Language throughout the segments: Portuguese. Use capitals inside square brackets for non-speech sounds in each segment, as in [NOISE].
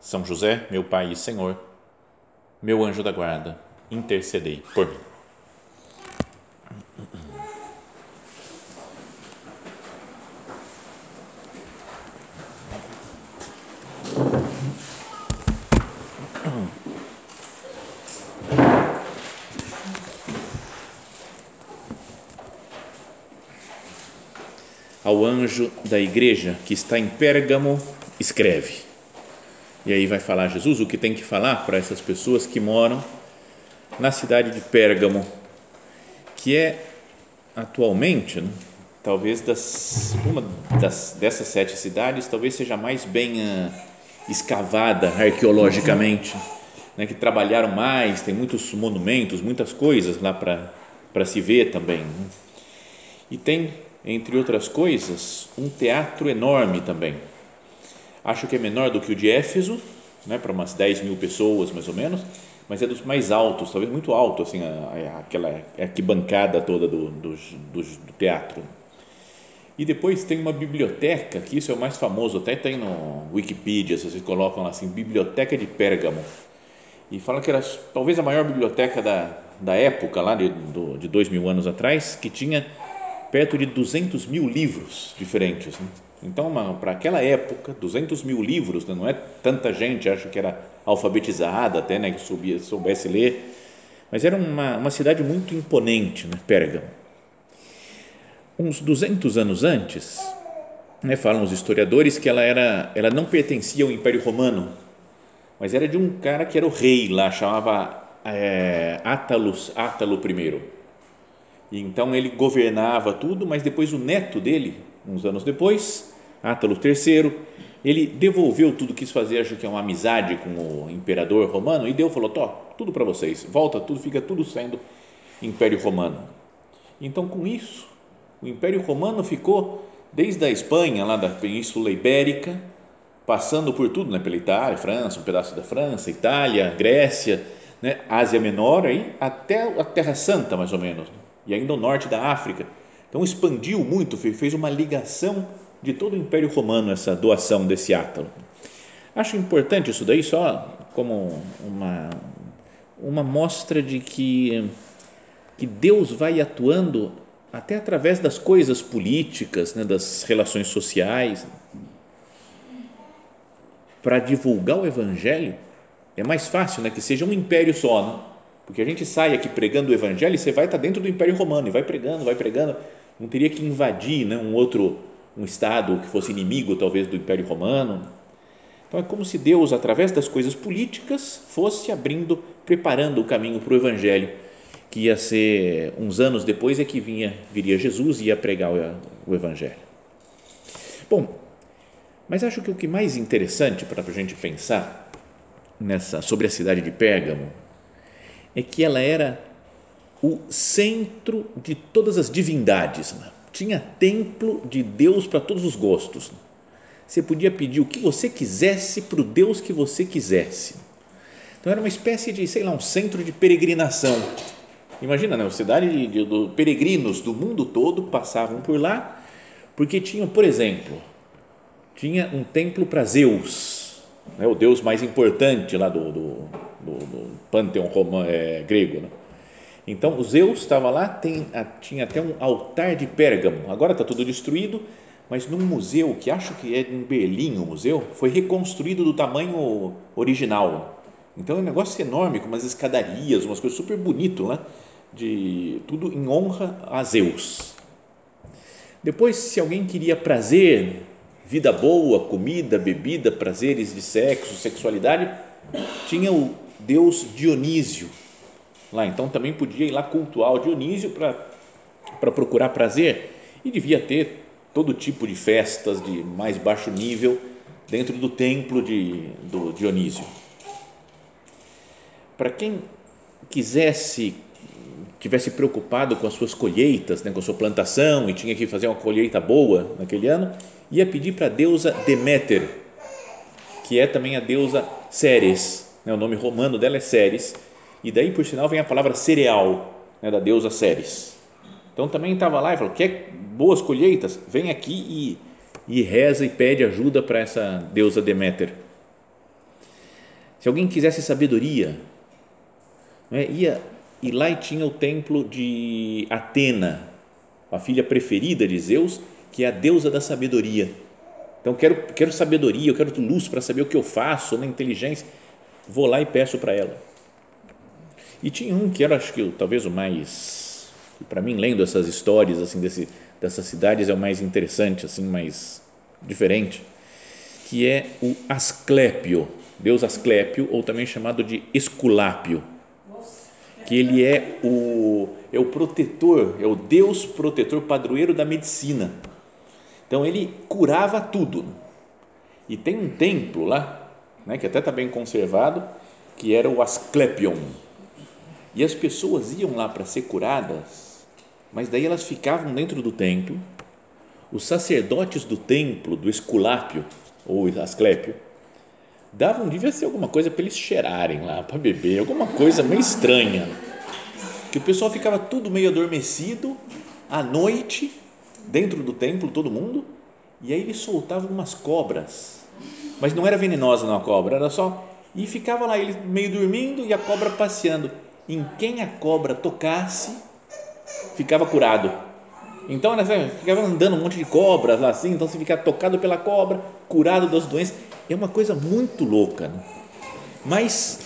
são José, meu Pai e Senhor, meu anjo da guarda, intercedei por mim. Ao anjo da igreja que está em Pérgamo, escreve e aí vai falar Jesus o que tem que falar para essas pessoas que moram na cidade de Pérgamo, que é atualmente, né, talvez das uma das dessas sete cidades, talvez seja mais bem uh, escavada arqueologicamente, né, que trabalharam mais, tem muitos monumentos, muitas coisas lá para para se ver também. Né. E tem, entre outras coisas, um teatro enorme também acho que é menor do que o de Éfeso, né, para umas 10 mil pessoas mais ou menos, mas é dos mais altos, talvez muito alto, assim, a, a, aquela arquibancada toda do, do, do, do, teatro. E depois tem uma biblioteca, que isso é o mais famoso, até tem no Wikipedia, se vocês colocam lá assim, Biblioteca de Pérgamo. E fala que era talvez a maior biblioteca da, da época, lá de, do, de dois mil anos atrás, que tinha perto de 200 mil livros diferentes. Né? Então, para aquela época, 200 mil livros, né? não é tanta gente, acho que era alfabetizada até, né? que subia, soubesse ler, mas era uma, uma cidade muito imponente, né? Pérgamo. Uns 200 anos antes, né? falam os historiadores que ela, era, ela não pertencia ao Império Romano, mas era de um cara que era o rei lá, chamava é, Átalus, Átalo I. E então ele governava tudo, mas depois o neto dele, uns anos depois, Átalo III, ele devolveu tudo, quis fazer, acho que é uma amizade com o imperador romano, e deu, falou, Tó, tudo para vocês, volta tudo, fica tudo sendo Império Romano. Então, com isso, o Império Romano ficou desde a Espanha, lá da Península Ibérica, passando por tudo, né, pela Itália, França, um pedaço da França, Itália, Grécia, né, Ásia Menor, aí, até a Terra Santa, mais ou menos, e ainda o norte da África, então expandiu muito, fez uma ligação de todo o Império Romano essa doação desse átalo. Acho importante isso daí só como uma uma mostra de que que Deus vai atuando até através das coisas políticas, né, das relações sociais, para divulgar o evangelho é mais fácil, né, que seja um império só, né? porque a gente sai aqui pregando o evangelho e você vai estar dentro do império romano e vai pregando, vai pregando, não teria que invadir né, um outro um estado que fosse inimigo talvez do Império Romano. Então é como se Deus, através das coisas políticas, fosse abrindo, preparando o caminho para o Evangelho, que ia ser uns anos depois é que vinha viria Jesus e ia pregar o, Evangelho. Bom, mas acho que o que mais interessante para a gente pensar nessa sobre a cidade de Pérgamo é que ela era o centro de todas as divindades. Né? Tinha templo de Deus para todos os gostos. Você podia pedir o que você quisesse para o Deus que você quisesse. Então era uma espécie de, sei lá, um centro de peregrinação. Imagina, né? Uma cidade de, de, de peregrinos do mundo todo passavam por lá, porque tinham, por exemplo, tinha um templo para Zeus, né? o deus mais importante lá do, do, do, do panteão romano, é, grego. Né? Então, Zeus estava lá, tem, tinha até um altar de Pérgamo. Agora está tudo destruído, mas num museu, que acho que é em Berlim o museu, foi reconstruído do tamanho original. Então, é um negócio enorme, com umas escadarias, umas coisas super bonito lá, de tudo em honra a Zeus. Depois, se alguém queria prazer, vida boa, comida, bebida, prazeres de sexo, sexualidade, tinha o deus Dionísio, lá. Então também podia ir lá cultuar o Dionísio para procurar prazer e devia ter todo tipo de festas de mais baixo nível dentro do templo de, do Dionísio. Para quem quisesse, tivesse preocupado com as suas colheitas, né, com a sua plantação e tinha que fazer uma colheita boa naquele ano, ia pedir para a deusa Deméter, que é também a deusa Ceres, né, o nome romano dela é Ceres, e daí por sinal vem a palavra cereal, né, da deusa Ceres. Então também estava lá e falou: quer boas colheitas? Vem aqui e, e reza e pede ajuda para essa deusa Deméter. Se alguém quisesse sabedoria, né, ia e lá tinha o templo de Atena, a filha preferida de Zeus, que é a deusa da sabedoria. Então quero quero sabedoria, eu quero luz para saber o que eu faço, na né, inteligência. Vou lá e peço para ela. E tinha um que era acho que talvez o mais para mim lendo essas histórias assim desse, dessas cidades é o mais interessante assim, mais diferente, que é o Asclépio, Deus Asclépio ou também chamado de Esculápio que ele é o, é o protetor, é o Deus protetor, padroeiro da medicina. Então ele curava tudo. E tem um templo lá, né, que até está bem conservado, que era o Asclepion. E as pessoas iam lá para ser curadas, mas daí elas ficavam dentro do templo. Os sacerdotes do templo, do Esculápio, ou Asclépio, davam, devia ser alguma coisa para eles cheirarem lá, para beber, alguma coisa meio estranha. Que o pessoal ficava tudo meio adormecido à noite, dentro do templo, todo mundo, e aí eles soltavam umas cobras. Mas não era venenosa não a cobra, era só. E ficava lá ele meio dormindo e a cobra passeando. Em quem a cobra tocasse, ficava curado. Então, ficava andando um monte de cobras lá assim, então se ficar tocado pela cobra, curado das doenças é uma coisa muito louca. Né? Mas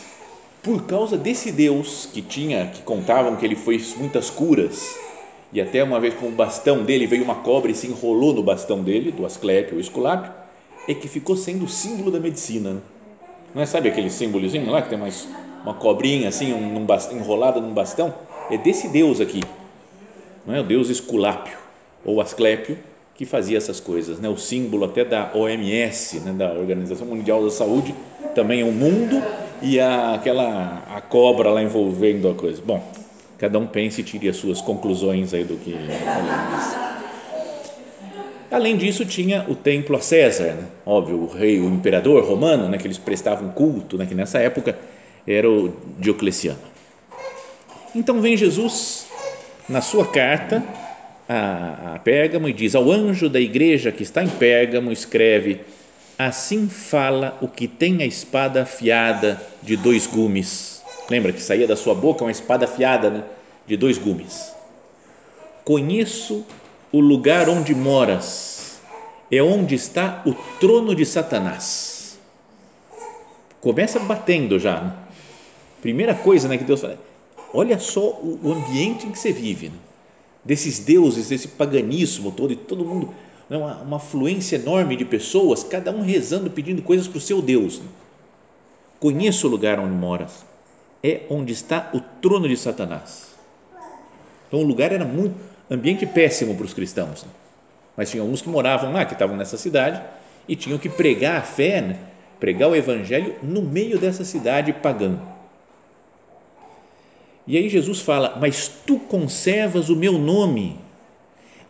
por causa desse Deus que tinha, que contavam que ele fez muitas curas, e até uma vez com o bastão dele veio uma cobra e se enrolou no bastão dele, do Asclépio ou Esculápio, é que ficou sendo o símbolo da medicina. Né? Não é, sabe aquele símbolozinho lá que tem mais uma cobrinha assim, um, bastão, enrolada num bastão? É desse Deus aqui, não é o Deus Esculápio ou Asclépio, que fazia essas coisas, né? O símbolo até da OMS, né? da Organização Mundial da Saúde, também é o mundo e a, aquela a cobra lá envolvendo a coisa. Bom, cada um pense e tire as suas conclusões aí do que Além disso, tinha o templo a César, né? óbvio, o rei, o imperador romano, né? que eles prestavam culto, né? que nessa época era o Diocleciano. Então vem Jesus na sua carta a, a Pérgamo e diz: Ao anjo da igreja que está em Pérgamo, escreve: Assim fala o que tem a espada afiada de dois gumes. Lembra que saía da sua boca uma espada afiada né, de dois gumes. Conheço o lugar onde moras, é onde está o trono de Satanás. Começa batendo já. Né? Primeira coisa né, que Deus fala: olha só o ambiente em que você vive. Né? desses deuses, desse paganismo todo, e todo mundo, né, uma, uma fluência enorme de pessoas, cada um rezando, pedindo coisas para o seu Deus. Conheço o lugar onde moras, é onde está o trono de Satanás. Então o lugar era muito, ambiente péssimo para os cristãos, né? mas tinha uns que moravam lá, que estavam nessa cidade e tinham que pregar a fé, né? pregar o evangelho no meio dessa cidade pagã. E aí Jesus fala: Mas tu conservas o meu nome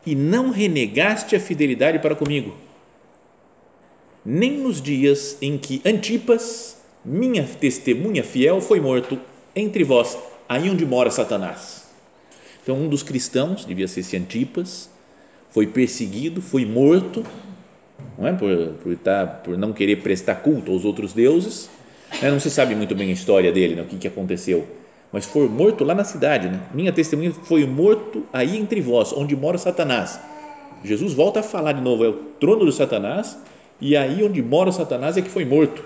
e não renegaste a fidelidade para comigo, nem nos dias em que Antipas, minha testemunha fiel, foi morto entre vós, aí onde mora Satanás. Então, um dos cristãos, devia ser esse Antipas, foi perseguido, foi morto, não é? por, por, estar, por não querer prestar culto aos outros deuses. Né? Não se sabe muito bem a história dele, né? o que, que aconteceu mas foi morto lá na cidade. Né? Minha testemunha foi morto aí entre vós, onde mora Satanás. Jesus volta a falar de novo, é o trono do Satanás, e aí onde mora Satanás é que foi morto.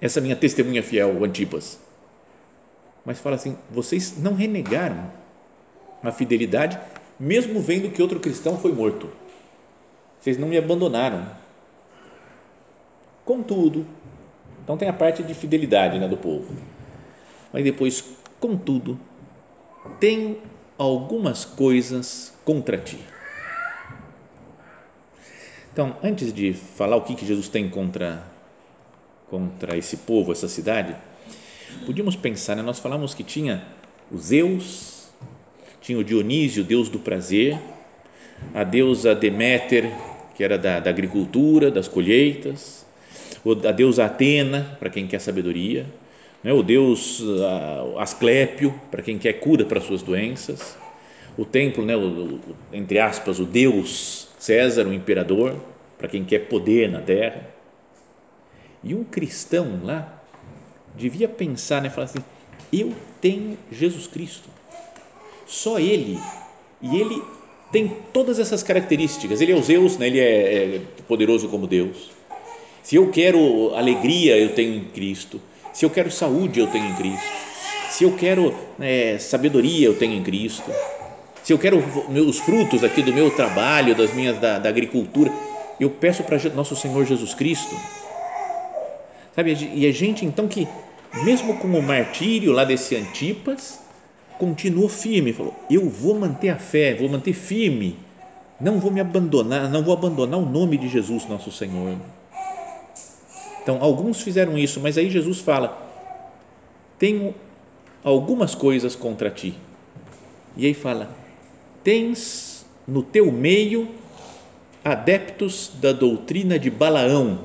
Essa minha testemunha fiel, o Antipas. Mas fala assim: vocês não renegaram a fidelidade, mesmo vendo que outro cristão foi morto. Vocês não me abandonaram. Contudo, então tem a parte de fidelidade né, do povo mas depois, contudo, tenho algumas coisas contra ti. Então, antes de falar o que, que Jesus tem contra, contra esse povo, essa cidade, podíamos pensar, né? nós falamos que tinha os Zeus, tinha o Dionísio, deus do prazer, a deusa Deméter, que era da, da agricultura, das colheitas, a deusa Atena, para quem quer sabedoria, né? o deus Asclépio, para quem quer cura para suas doenças, o templo, né? o, entre aspas, o deus César, o imperador, para quem quer poder na terra. E um cristão lá devia pensar, né, falar assim: eu tenho Jesus Cristo. Só ele. E ele tem todas essas características. Ele é o Zeus, né? ele é, é poderoso como Deus. Se eu quero alegria, eu tenho em Cristo. Se eu quero saúde, eu tenho em Cristo. Se eu quero é, sabedoria, eu tenho em Cristo se eu quero os frutos aqui do meu trabalho, das minhas da, da agricultura, eu peço para nosso Senhor Jesus Cristo. Sabe? E a gente então que mesmo com o martírio lá desse Antipas, continuou firme, falou: "Eu vou manter a fé, vou manter firme. Não vou me abandonar, não vou abandonar o nome de Jesus, nosso Senhor." Então, alguns fizeram isso, mas aí Jesus fala: "Tenho algumas coisas contra ti." E aí fala: tens no teu meio adeptos da doutrina de Balaão.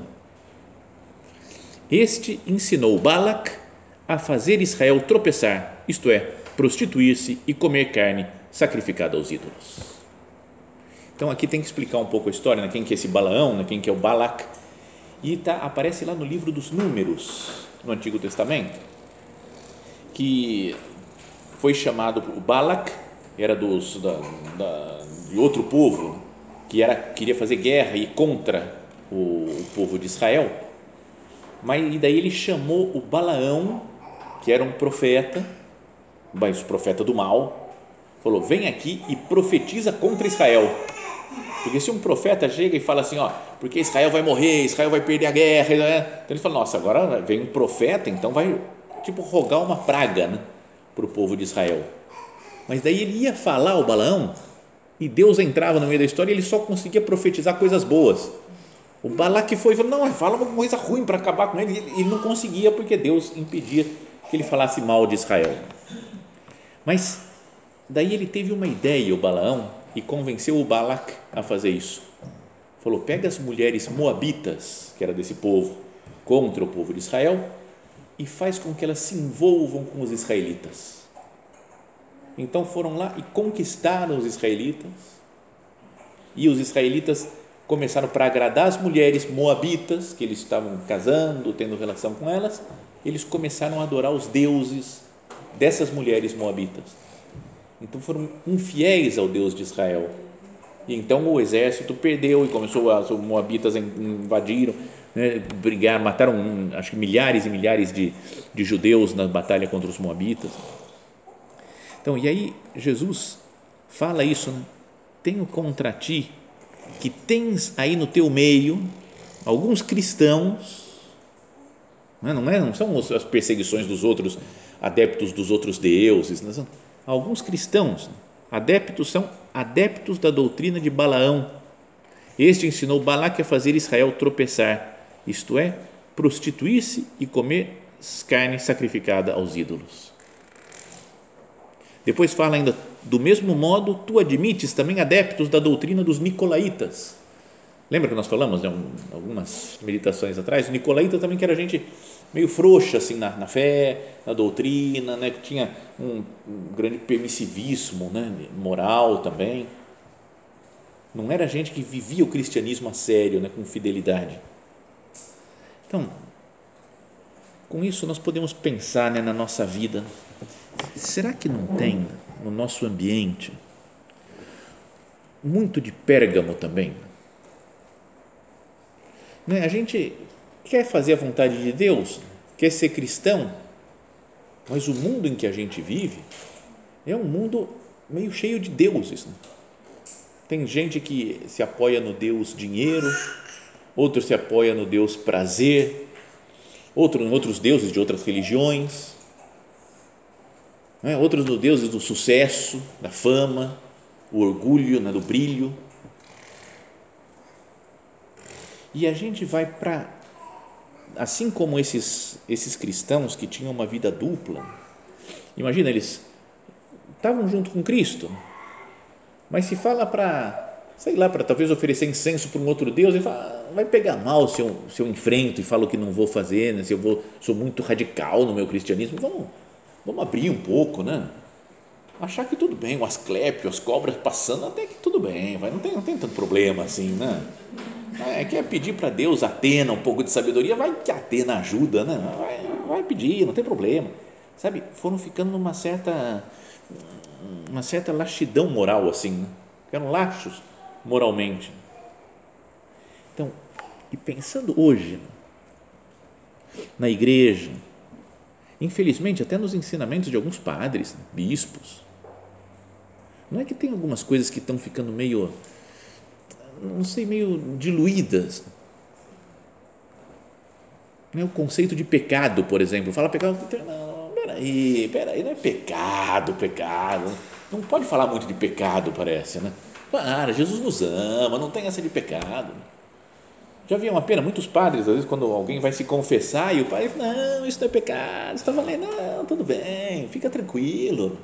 Este ensinou Balac a fazer Israel tropeçar, isto é, prostituir-se e comer carne sacrificada aos ídolos. Então aqui tem que explicar um pouco a história, né? quem que é esse Balaão, né? quem que é o Balac, e tá, aparece lá no livro dos Números, no Antigo Testamento, que foi chamado o Balac era dos, da, da, de outro povo que era, queria fazer guerra e contra o, o povo de Israel, mas e daí ele chamou o Balaão, que era um profeta, mas profeta do mal, falou: vem aqui e profetiza contra Israel. Porque se um profeta chega e fala assim, ó, porque Israel vai morrer, Israel vai perder a guerra, né? então ele fala, nossa, agora vem um profeta, então vai tipo rogar uma praga né, para o povo de Israel. Mas daí ele ia falar o Balaão e Deus entrava no meio da história e ele só conseguia profetizar coisas boas. O Balaque foi e falou: Não, fala uma coisa ruim para acabar com ele. Ele não conseguia porque Deus impedia que ele falasse mal de Israel. Mas daí ele teve uma ideia, o Balaão, e convenceu o Balac a fazer isso. Falou: Pega as mulheres moabitas, que era desse povo, contra o povo de Israel, e faz com que elas se envolvam com os israelitas então foram lá e conquistaram os israelitas. E os israelitas começaram para agradar as mulheres moabitas, que eles estavam casando, tendo relação com elas, eles começaram a adorar os deuses dessas mulheres moabitas. Então foram infiéis ao Deus de Israel. E então o exército perdeu e começou as moabitas invadiram, né, mataram acho que milhares e milhares de, de judeus na batalha contra os moabitas. Então, e aí Jesus fala isso, né? tenho contra ti que tens aí no teu meio alguns cristãos, não, é? não, não são as perseguições dos outros adeptos dos outros deuses, não são, alguns cristãos, adeptos são adeptos da doutrina de Balaão. Este ensinou Balaque a fazer Israel tropeçar, isto é, prostituir-se e comer carne sacrificada aos ídolos. Depois fala ainda, do mesmo modo, tu admites também adeptos da doutrina dos nicolaítas. Lembra que nós falamos, né, um, algumas meditações atrás? O nicolaíta também que era gente meio frouxa assim na, na fé, na doutrina, né, que tinha um, um grande permissivismo, né, moral também. Não era gente que vivia o cristianismo a sério, né, com fidelidade. Então, com isso nós podemos pensar né, na nossa vida Será que não tem no nosso ambiente muito de Pérgamo também? Né? A gente quer fazer a vontade de Deus, quer ser cristão, mas o mundo em que a gente vive é um mundo meio cheio de deuses. Né? Tem gente que se apoia no Deus dinheiro, outro se apoia no Deus prazer, outro em outros deuses de outras religiões é? outros no deuses do sucesso, da fama, o orgulho, né, do brilho. E a gente vai para assim como esses esses cristãos que tinham uma vida dupla. Imagina eles estavam junto com Cristo. Mas se fala para sei lá, para talvez oferecer incenso para um outro Deus, ele fala, ah, vai pegar mal se eu, se eu enfrento e falo que não vou fazer, né? se eu vou, sou muito radical no meu cristianismo, vamos, vamos abrir um pouco, né? Achar que tudo bem, o asclépio, as cobras passando, até que tudo bem, vai, não, tem, não tem tanto problema assim, né? É, quer pedir para Deus, Atena, um pouco de sabedoria, vai que Atena ajuda, né? Vai, vai pedir, não tem problema. Sabe, foram ficando numa certa, uma certa laxidão moral assim, né? ficaram laxos moralmente. Então, e pensando hoje na igreja, infelizmente até nos ensinamentos de alguns padres, bispos, não é que tem algumas coisas que estão ficando meio, não sei, meio diluídas. O conceito de pecado, por exemplo. Fala pecado, não, peraí, peraí, não é pecado, pecado. Não pode falar muito de pecado, parece, né? Para, Jesus nos ama, não tem essa de pecado. Já havia uma pena, muitos padres, às vezes, quando alguém vai se confessar e o padre não, isso não é pecado, você está não, tudo bem, fica tranquilo.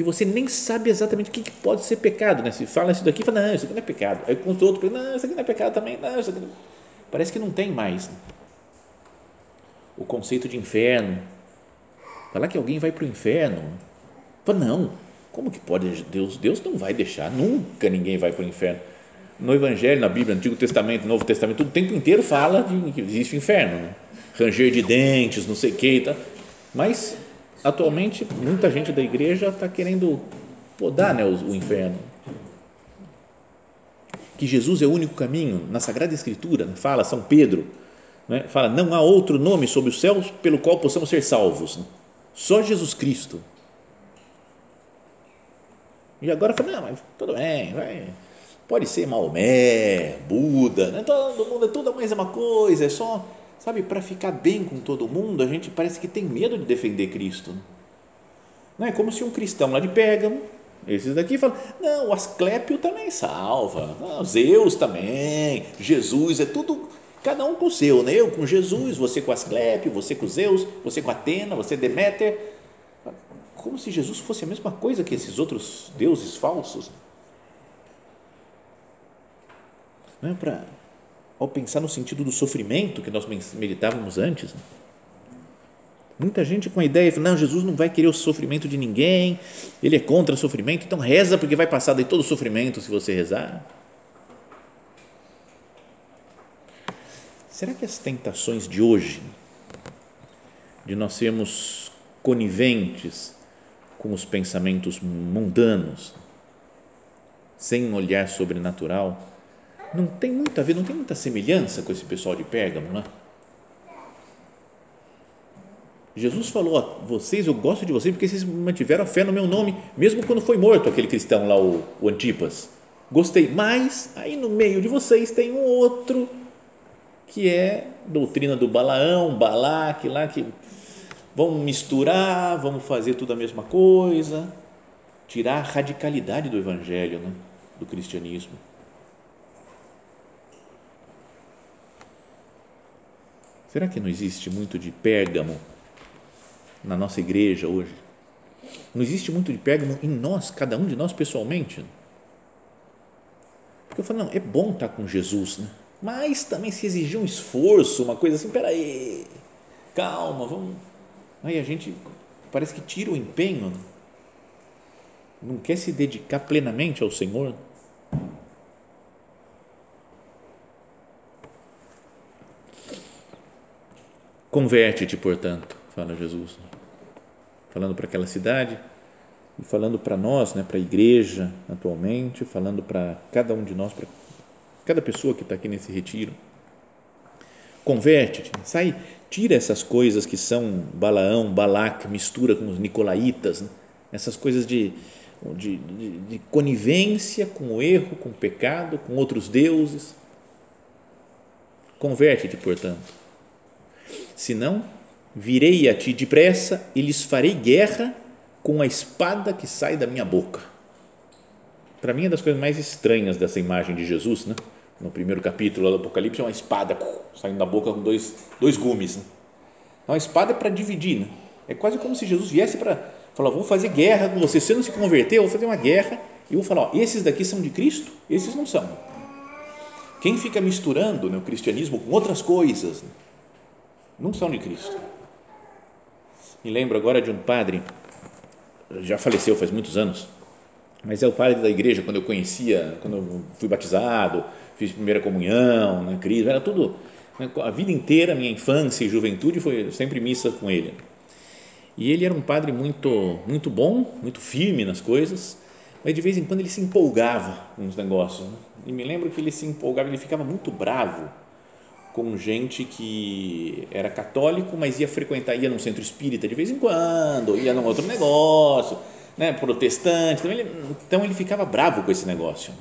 Que você nem sabe exatamente o que, pode ser pecado, né? Se fala isso daqui, fala, não, isso aqui não é pecado. Aí com os outros, não, isso aqui não é pecado também, não, isso aqui não... Parece que não tem mais né? o conceito de inferno. Falar que alguém vai para o inferno, fala, não, como que pode Deus? Deus não vai deixar, nunca ninguém vai para o inferno. No Evangelho, na Bíblia, Antigo Testamento, Novo Testamento, o tempo inteiro fala de que existe o inferno, né? ranger de dentes, não sei o que, tá? mas atualmente muita gente da igreja está querendo podar né, o, o inferno. Que Jesus é o único caminho, na Sagrada Escritura, né? fala São Pedro, né? fala, não há outro nome sobre os céus pelo qual possamos ser salvos, né? só Jesus Cristo e agora fala, não, mas tudo bem, vai, pode ser Maomé, Buda, né? todo mundo é tudo a mesma coisa, é só, sabe, para ficar bem com todo mundo, a gente parece que tem medo de defender Cristo. Não é como se um cristão lá de Pérgamo, esses daqui falam, não, o Asclépio também salva, não, Zeus também, Jesus, é tudo, cada um com o seu, né? eu com Jesus, você com Asclépio, você com Zeus, você com Atena, você Deméter, como se Jesus fosse a mesma coisa que esses outros deuses falsos. Não é para ao pensar no sentido do sofrimento que nós meditávamos antes. Né? Muita gente com a ideia, não, Jesus não vai querer o sofrimento de ninguém, ele é contra o sofrimento, então reza porque vai passar daí todo o sofrimento se você rezar. Será que as tentações de hoje, de nós sermos coniventes com os pensamentos mundanos, sem olhar sobrenatural, não tem muito a ver, não tem muita semelhança com esse pessoal de Pérgamo, né? Jesus falou a vocês, eu gosto de vocês porque vocês mantiveram a fé no meu nome, mesmo quando foi morto aquele cristão lá, o, o Antipas. Gostei, mas aí no meio de vocês tem um outro que é doutrina do Balaão, Balaque lá, que Vamos misturar, vamos fazer tudo a mesma coisa, tirar a radicalidade do evangelho, né? do cristianismo. Será que não existe muito de Pérgamo na nossa igreja hoje? Não existe muito de Pérgamo em nós, cada um de nós pessoalmente? Porque eu falo, não, é bom estar com Jesus, né? mas também se exigir um esforço, uma coisa assim, peraí, calma, vamos Aí a gente parece que tira o empenho, não quer se dedicar plenamente ao Senhor. Converte-te, portanto, fala Jesus, falando para aquela cidade e falando para nós, né, para a igreja atualmente, falando para cada um de nós, para cada pessoa que está aqui nesse retiro. Converte-te, sai, tira essas coisas que são Balaão, Balac, mistura com os nicolaítas, né? essas coisas de, de, de, de conivência com o erro, com o pecado, com outros deuses. Converte-te, portanto. Senão, virei a ti depressa e lhes farei guerra com a espada que sai da minha boca. Para mim, é das coisas mais estranhas dessa imagem de Jesus, né? no primeiro capítulo do Apocalipse, é uma espada saindo da boca com dois, dois gumes. Né? Então, a espada é para dividir. Né? É quase como se Jesus viesse para falar: vou fazer guerra com você. Se você não se converter, eu vou fazer uma guerra e vou falar: ó, esses daqui são de Cristo, esses não são. Quem fica misturando né, o cristianismo com outras coisas, né, não são de Cristo. Me lembro agora de um padre, já faleceu faz muitos anos, mas é o padre da igreja quando eu conhecia, quando eu fui batizado, fiz primeira comunhão, né, crisma, era tudo, né, a vida inteira, minha infância e juventude foi sempre missa com ele. E ele era um padre muito, muito bom, muito firme nas coisas, mas de vez em quando ele se empolgava com os negócios. Né? E me lembro que ele se empolgava, ele ficava muito bravo com gente que era católico, mas ia frequentar, ia num centro espírita de vez em quando, ia num outro negócio, né, protestante. Então ele, então ele ficava bravo com esse negócio.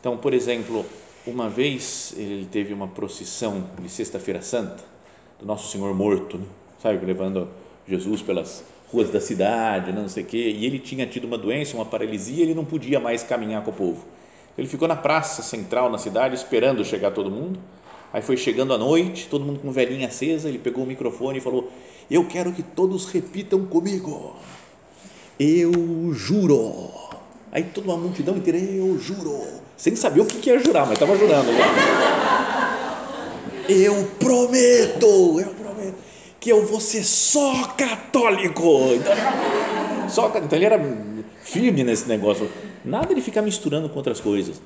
Então, por exemplo, uma vez ele teve uma procissão de Sexta-feira Santa do Nosso Senhor morto, né? sabe, levando Jesus pelas ruas da cidade, não sei o quê, e ele tinha tido uma doença, uma paralisia, ele não podia mais caminhar com o povo. Ele ficou na praça central na cidade esperando chegar todo mundo. Aí foi chegando a noite, todo mundo com velhinha acesa, ele pegou o microfone e falou: "Eu quero que todos repitam comigo. Eu juro." Aí toda uma multidão inteira, "Eu juro." Sem saber o que ia jurar, mas estava jurando. [LAUGHS] Eu prometo, eu prometo que eu vou ser só católico. Então, só, então ele era firme nesse negócio. Nada de ficar misturando com outras coisas.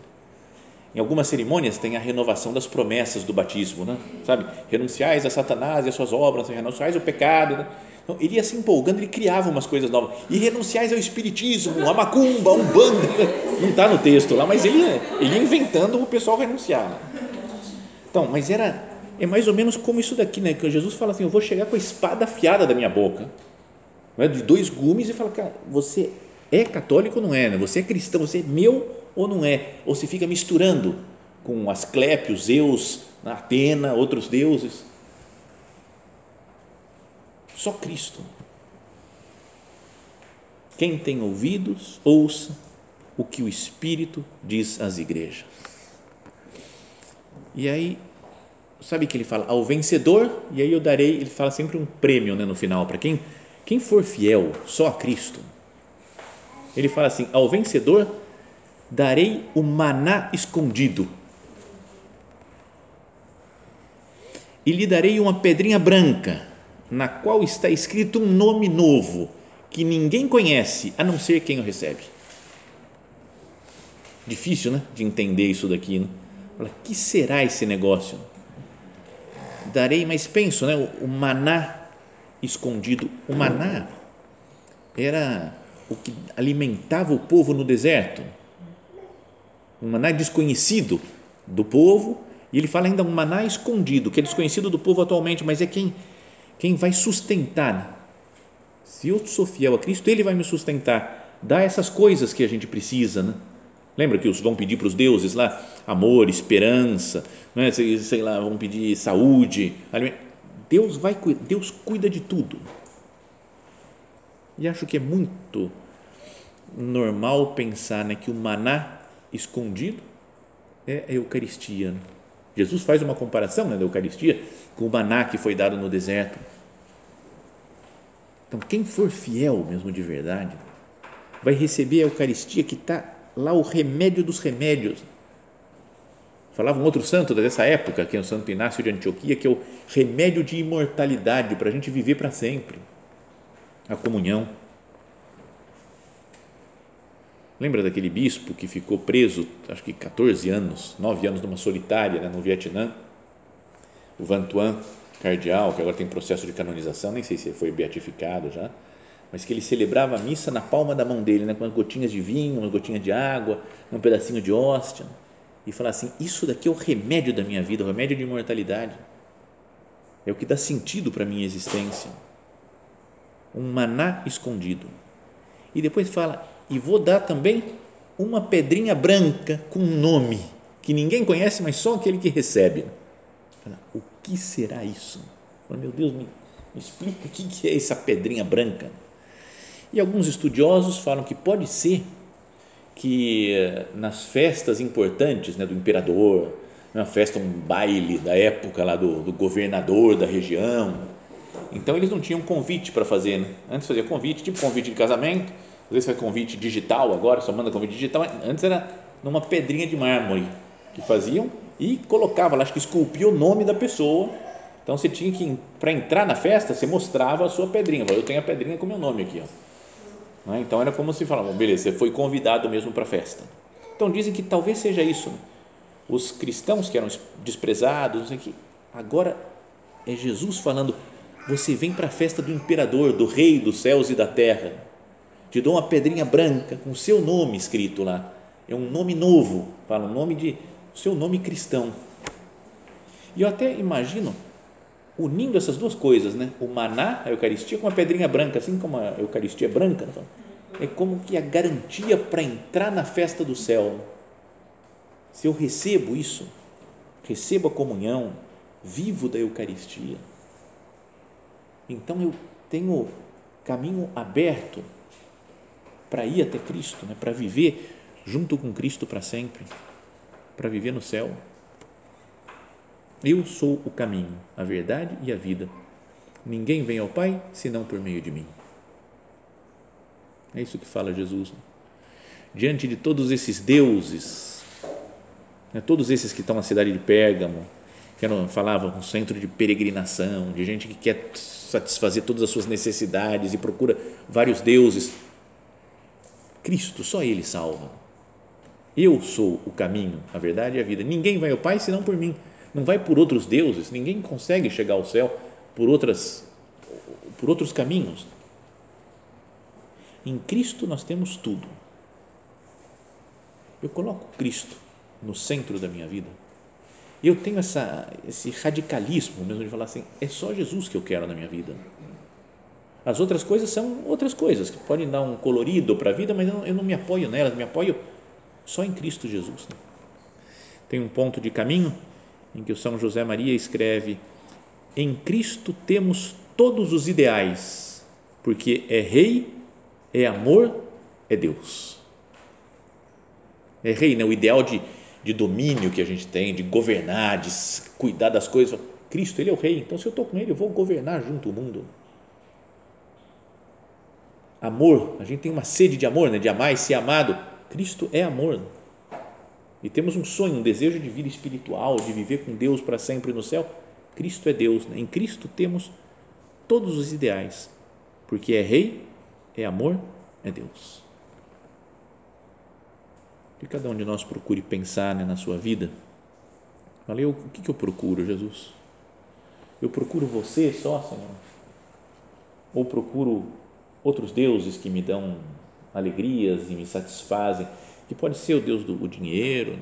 Em algumas cerimônias tem a renovação das promessas do batismo, né? sabe? Renunciais a Satanás e as suas obras, renunciais ao pecado. Né? Então, ele ia se empolgando, ele criava umas coisas novas. E renunciais ao espiritismo, a macumba, um bando. Não está no texto lá, mas ele, ele ia inventando o pessoal renunciar. Né? Então, mas era, é mais ou menos como isso daqui, né? Que Jesus fala assim: Eu vou chegar com a espada afiada da minha boca, né? de dois gumes, e fala, cara, você é católico ou não é? Né? Você é cristão, você é meu ou não é? Ou se fica misturando com Asclépios, Zeus, Atena, outros deuses? Só Cristo. Quem tem ouvidos, ouça o que o Espírito diz às igrejas. E aí, sabe que ele fala ao vencedor, e aí eu darei, ele fala sempre um prêmio né, no final, para quem, quem for fiel só a Cristo ele fala assim: ao vencedor darei o maná escondido. E lhe darei uma pedrinha branca, na qual está escrito um nome novo, que ninguém conhece, a não ser quem o recebe. Difícil, né? De entender isso daqui, né? Fala, que será esse negócio? Darei, mas penso, né? O maná escondido. O maná era o que alimentava o povo no deserto. Um maná desconhecido do povo, e ele fala ainda um maná escondido, que é desconhecido do povo atualmente, mas é quem, quem vai sustentar. Se eu sou fiel a Cristo, Ele vai me sustentar, dá essas coisas que a gente precisa, né? Lembra que os vão pedir para os deuses lá amor, esperança, não é? sei lá, vão pedir saúde. Deus vai, Deus cuida de tudo. E acho que é muito normal pensar né, que o maná escondido é a Eucaristia. Né? Jesus faz uma comparação né, da Eucaristia com o maná que foi dado no deserto. Então, quem for fiel mesmo de verdade, vai receber a Eucaristia que está lá o remédio dos remédios. Falava um outro santo dessa época, que é o Santo Inácio de Antioquia, que é o remédio de imortalidade para a gente viver para sempre a comunhão. Lembra daquele bispo que ficou preso, acho que 14 anos, 9 anos numa solitária né, no Vietnã? O Van Tuan, cardeal, que agora tem processo de canonização, nem sei se foi beatificado já, mas que ele celebrava a missa na palma da mão dele, né, com umas gotinhas de vinho, umas gotinhas de água, um pedacinho de hóstia, e falar assim: Isso daqui é o remédio da minha vida, o remédio de imortalidade, é o que dá sentido para a minha existência um maná escondido. E depois fala: e vou dar também uma pedrinha branca com um nome que ninguém conhece, mas só aquele que recebe. O que será isso? Meu Deus, me, me explica o que é essa pedrinha branca. E alguns estudiosos falam que pode ser que eh, nas festas importantes né, do imperador, uma festa, um baile da época lá do, do governador da região, então eles não tinham convite para fazer. Né? Antes fazia convite, tipo convite de casamento, às vezes faz convite digital agora, só manda convite digital. Antes era numa pedrinha de mármore que faziam e colocava lá, acho que esculpia o nome da pessoa. Então você tinha que, para entrar na festa, você mostrava a sua pedrinha. Eu tenho a pedrinha com meu nome aqui. Ó. Né? Então era como se falava, beleza, você foi convidado mesmo para a festa. Então dizem que talvez seja isso. Né? Os cristãos que eram desprezados, que agora é Jesus falando: você vem para a festa do imperador, do rei dos céus e da terra. Te dou uma pedrinha branca com seu nome escrito lá. É um nome novo, fala um nome de seu nome cristão. E eu até imagino unindo essas duas coisas, né? O maná, a Eucaristia, com uma pedrinha branca, assim como a Eucaristia é branca, né? é como que a garantia para entrar na festa do céu. Se eu recebo isso, recebo a comunhão, vivo da Eucaristia, então eu tenho caminho aberto para ir até Cristo, né? para viver junto com Cristo para sempre, para viver no céu. Eu sou o caminho, a verdade e a vida. Ninguém vem ao Pai senão por meio de mim. É isso que fala Jesus. Né? Diante de todos esses deuses, né? todos esses que estão na cidade de Pérgamo, que não falava um centro de peregrinação, de gente que quer satisfazer todas as suas necessidades e procura vários deuses. Cristo, só Ele salva. Eu sou o caminho, a verdade e a vida. Ninguém vai ao Pai senão por mim. Não vai por outros deuses. Ninguém consegue chegar ao céu por outras, por outros caminhos. Em Cristo nós temos tudo. Eu coloco Cristo no centro da minha vida eu tenho essa, esse radicalismo mesmo de falar assim: é só Jesus que eu quero na minha vida. As outras coisas são outras coisas que podem dar um colorido para a vida, mas eu não, eu não, me apoio nelas, me apoio só em Cristo Jesus. Né? Tem um ponto de caminho em que o São José Maria escreve: Em Cristo temos todos os ideais, porque é Rei, é amor, é Deus. É Rei, né? o ideal de de domínio que a gente tem, de governar, de cuidar das coisas. Cristo, Ele é o Rei, então se eu estou com Ele, eu vou governar junto o mundo. Amor, a gente tem uma sede de amor, né? de amar e ser amado. Cristo é amor. E temos um sonho, um desejo de vida espiritual, de viver com Deus para sempre no céu. Cristo é Deus. Né? Em Cristo temos todos os ideais, porque é Rei, é amor, é Deus que cada um de nós procure pensar né, na sua vida. Falei, o que, que eu procuro, Jesus? Eu procuro você só, Senhor? Ou procuro outros deuses que me dão alegrias e me satisfazem? Que pode ser o Deus do dinheiro,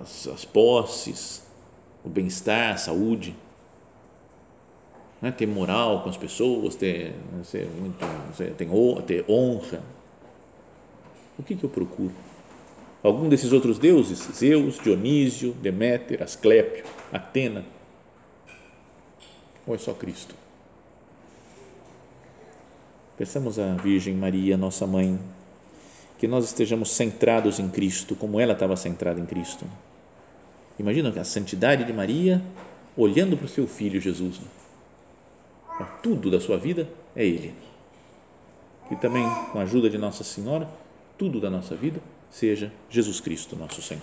as, as posses, o bem-estar, a saúde. Né? ter moral com as pessoas, ter, ser muito, ter honra o que, que eu procuro? Algum desses outros deuses? Zeus, Dionísio, Deméter, Asclépio, Atena? Ou é só Cristo? Peçamos à Virgem Maria, nossa mãe, que nós estejamos centrados em Cristo, como ela estava centrada em Cristo. Imagina a santidade de Maria olhando para o seu filho Jesus. Tudo da sua vida é Ele. E também, com a ajuda de Nossa Senhora, tudo da nossa vida seja Jesus Cristo, nosso Senhor.